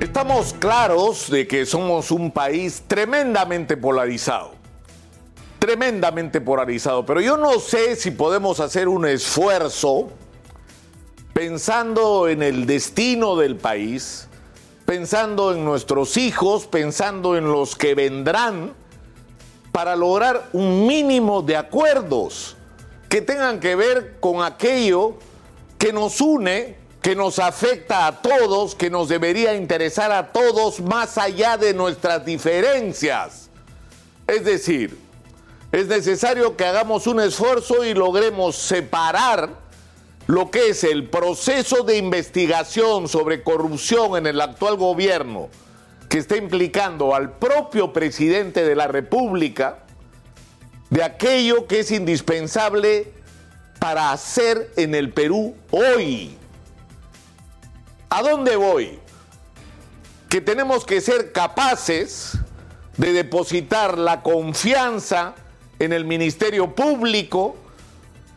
Estamos claros de que somos un país tremendamente polarizado. Tremendamente polarizado. Pero yo no sé si podemos hacer un esfuerzo pensando en el destino del país, pensando en nuestros hijos, pensando en los que vendrán, para lograr un mínimo de acuerdos que tengan que ver con aquello que nos une, que nos afecta a todos, que nos debería interesar a todos más allá de nuestras diferencias. Es decir, es necesario que hagamos un esfuerzo y logremos separar lo que es el proceso de investigación sobre corrupción en el actual gobierno, que está implicando al propio presidente de la República, de aquello que es indispensable para hacer en el Perú hoy. ¿A dónde voy? Que tenemos que ser capaces de depositar la confianza en el Ministerio Público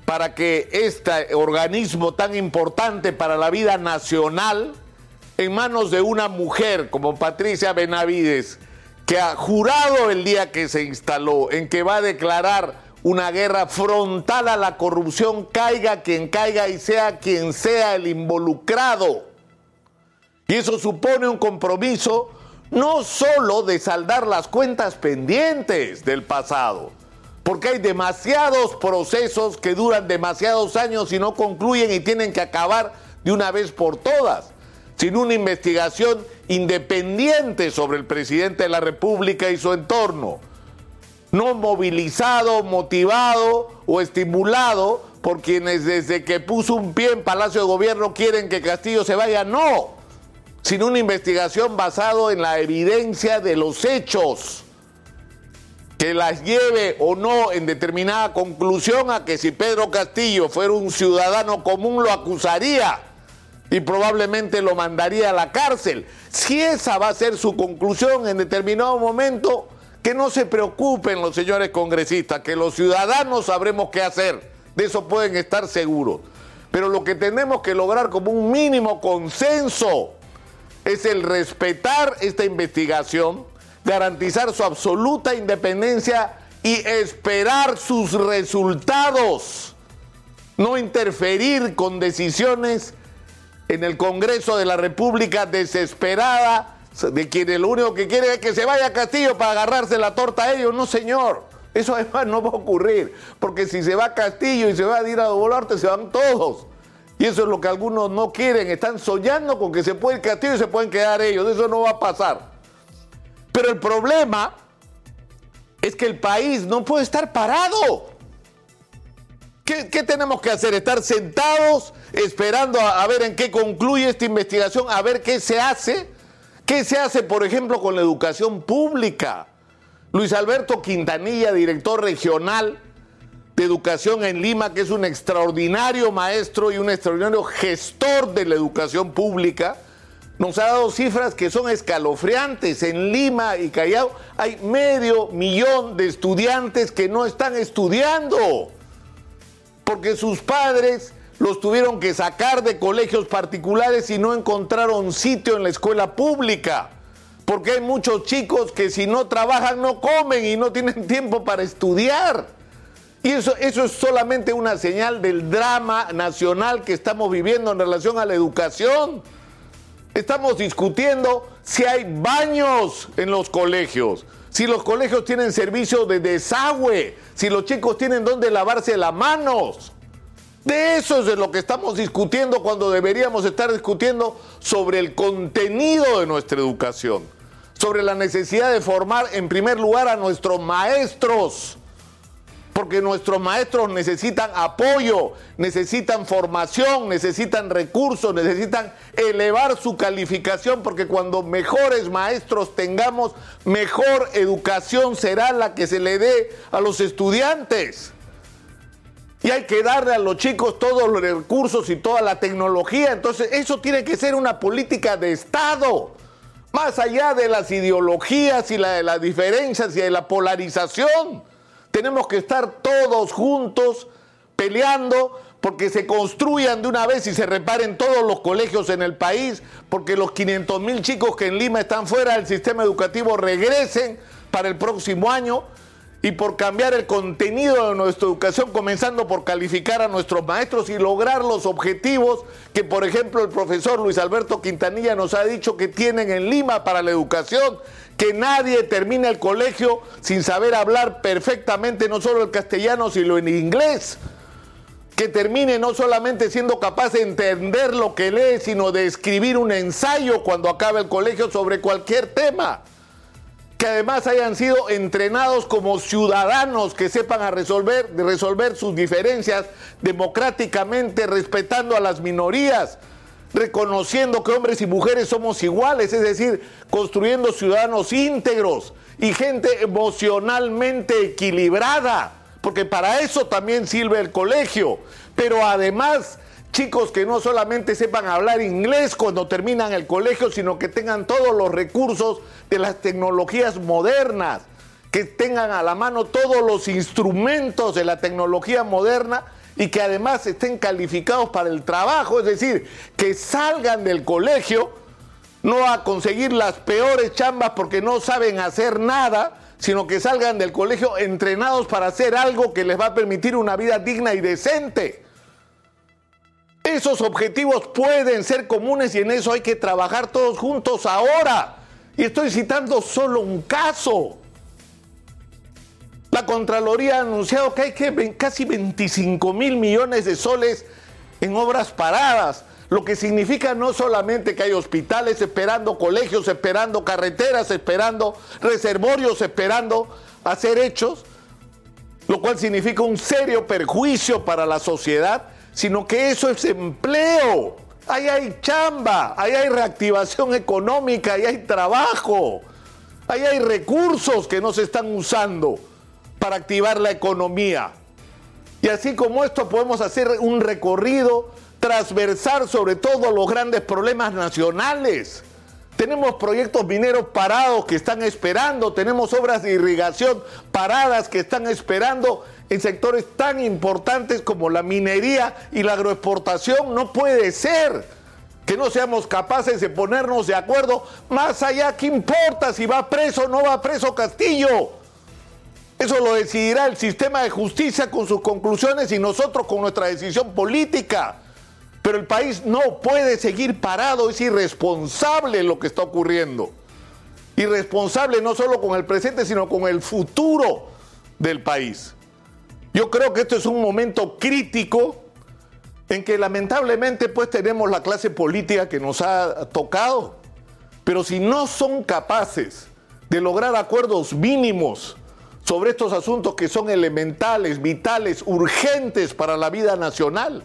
para que este organismo tan importante para la vida nacional, en manos de una mujer como Patricia Benavides, que ha jurado el día que se instaló en que va a declarar una guerra frontal a la corrupción, caiga quien caiga y sea quien sea el involucrado. Y eso supone un compromiso no solo de saldar las cuentas pendientes del pasado, porque hay demasiados procesos que duran demasiados años y no concluyen y tienen que acabar de una vez por todas, sin una investigación independiente sobre el presidente de la República y su entorno, no movilizado, motivado o estimulado por quienes desde que puso un pie en Palacio de Gobierno quieren que Castillo se vaya, no, sin una investigación basada en la evidencia de los hechos que las lleve o no en determinada conclusión a que si Pedro Castillo fuera un ciudadano común lo acusaría y probablemente lo mandaría a la cárcel. Si esa va a ser su conclusión en determinado momento, que no se preocupen los señores congresistas, que los ciudadanos sabremos qué hacer. De eso pueden estar seguros. Pero lo que tenemos que lograr como un mínimo consenso es el respetar esta investigación garantizar su absoluta independencia y esperar sus resultados, no interferir con decisiones en el Congreso de la República desesperada de quienes lo único que quiere es que se vaya a Castillo para agarrarse la torta a ellos. No, señor. Eso además no va a ocurrir, porque si se va a Castillo y se va a ir a Volarte, se van todos. Y eso es lo que algunos no quieren, están soñando con que se puede ir Castillo y se pueden quedar ellos. Eso no va a pasar. Pero el problema es que el país no puede estar parado. ¿Qué, tenemos que hacer? ¿Estar sentados esperando a, ver en qué concluye esta investigación, a ver qué se hace? ¿Qué se hace, por ejemplo, con la educación pública? Luis Alberto Quintanilla, director regional de educación en Lima, que es un extraordinario maestro y un extraordinario gestor de la educación pública, nos ha dado cifras que son escalofriantes. En Lima y Callao hay medio millón de estudiantes que no están estudiando porque sus padres los tuvieron que sacar de colegios particulares y no encontraron sitio en la escuela pública. Porque hay muchos chicos que si no trabajan no comen y no tienen tiempo para estudiar. Y eso, eso es solamente una señal del drama nacional que estamos viviendo en relación a la educación. Estamos discutiendo si hay baños en los colegios, si los colegios tienen servicio de desagüe, si los chicos tienen dónde lavarse las manos. De eso es de lo que estamos discutiendo cuando deberíamos estar discutiendo sobre el contenido de nuestra educación, sobre la necesidad de formar en primer lugar a nuestros maestros porque nuestros maestros necesitan apoyo, necesitan formación, necesitan recursos, necesitan elevar su calificación, porque cuando mejores maestros tengamos, mejor educación será la que se le dé a los estudiantes. Y hay que darle a los chicos todos los recursos y toda la tecnología. Entonces, eso tiene que ser una política de Estado. Más allá de las ideologías y la, de las diferencias y de la polarización. Tenemos que estar todos juntos peleando porque se construyan de una vez y se reparen todos los colegios en el país, porque los 500 mil chicos que en Lima están fuera del sistema educativo regresen para el próximo año y por cambiar el contenido de nuestra educación, comenzando por calificar a nuestros maestros y lograr los objetivos que, por ejemplo, el profesor Luis Alberto Quintanilla nos ha dicho que tienen en Lima para la educación, que nadie termine el colegio sin saber hablar perfectamente no solo el castellano, sino el inglés. Que termine no solamente siendo capaz de entender lo que lee, sino de escribir un ensayo cuando acabe el colegio sobre cualquier tema. Que además hayan sido entrenados como ciudadanos que sepan a resolver, resolver sus diferencias democráticamente, respetando a las minorías, reconociendo que hombres y mujeres somos iguales, es decir, construyendo ciudadanos íntegros y gente emocionalmente equilibrada, porque para eso también sirve el colegio, pero además chicos que no solamente sepan hablar inglés cuando terminan el colegio, sino que tengan todos los recursos de las tecnologías modernas, que tengan a la mano todos los instrumentos de la tecnología moderna y que además estén calificados para el trabajo, es decir, que salgan del colegio no a conseguir las peores chambas porque no saben hacer nada, sino que salgan del colegio entrenados para hacer algo que les va a permitir una vida digna y decente. Esos objetivos pueden ser comunes y en eso hay que trabajar todos juntos ahora. Y estoy citando solo un caso. La Contraloría ha anunciado que hay que casi 25 mil millones de soles en obras paradas, lo que significa no solamente que hay hospitales esperando, colegios esperando, carreteras esperando, reservorios esperando hacer hechos, lo cual significa un serio perjuicio para la sociedad, sino que eso es empleo. Ahí hay chamba, ahí hay reactivación económica, ahí hay trabajo, ahí hay recursos que no se están usando para activar la economía. Y así como esto podemos hacer un recorrido transversal sobre todos los grandes problemas nacionales. Tenemos proyectos mineros parados que están esperando, tenemos obras de irrigación paradas que están esperando en sectores tan importantes como la minería y la agroexportación. No puede ser que no seamos capaces de ponernos de acuerdo. Más allá, ¿qué importa si va preso o no va preso Castillo? Eso lo decidirá el sistema de justicia con sus conclusiones y nosotros con nuestra decisión política. Pero el país no puede seguir parado, es irresponsable lo que está ocurriendo. Irresponsable no solo con el presente, sino con el futuro del país. Yo creo que esto es un momento crítico en que lamentablemente pues tenemos la clase política que nos ha tocado. Pero si no son capaces de lograr acuerdos mínimos sobre estos asuntos que son elementales, vitales, urgentes para la vida nacional,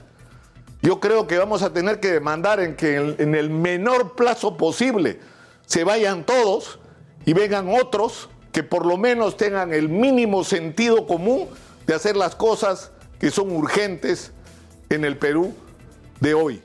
yo creo que vamos a tener que demandar en que en el menor plazo posible se vayan todos y vengan otros que por lo menos tengan el mínimo sentido común de hacer las cosas que son urgentes en el Perú de hoy.